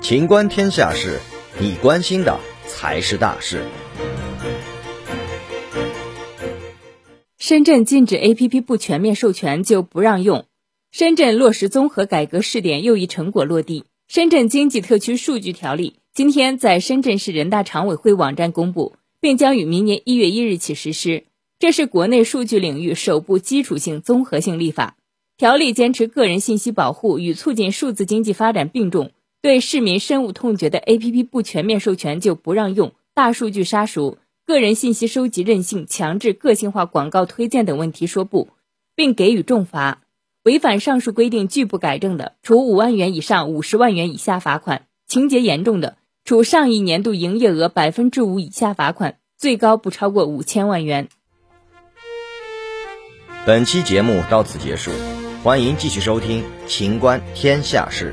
情观天下事，你关心的才是大事。深圳禁止 APP 不全面授权就不让用。深圳落实综合改革试点又一成果落地。深圳经济特区数据条例今天在深圳市人大常委会网站公布，并将于明年一月一日起实施。这是国内数据领域首部基础性综合性立法。条例坚持个人信息保护与促进数字经济发展并重。对市民深恶痛绝的 APP 不全面授权就不让用、大数据杀熟、个人信息收集任性、强制个性化广告推荐等问题说不，并给予重罚。违反上述规定拒不改正的，处五万元以上五十万元以下罚款；情节严重的，处上一年度营业额百分之五以下罚款，最高不超过五千万元。本期节目到此结束，欢迎继续收听《秦观天下事》。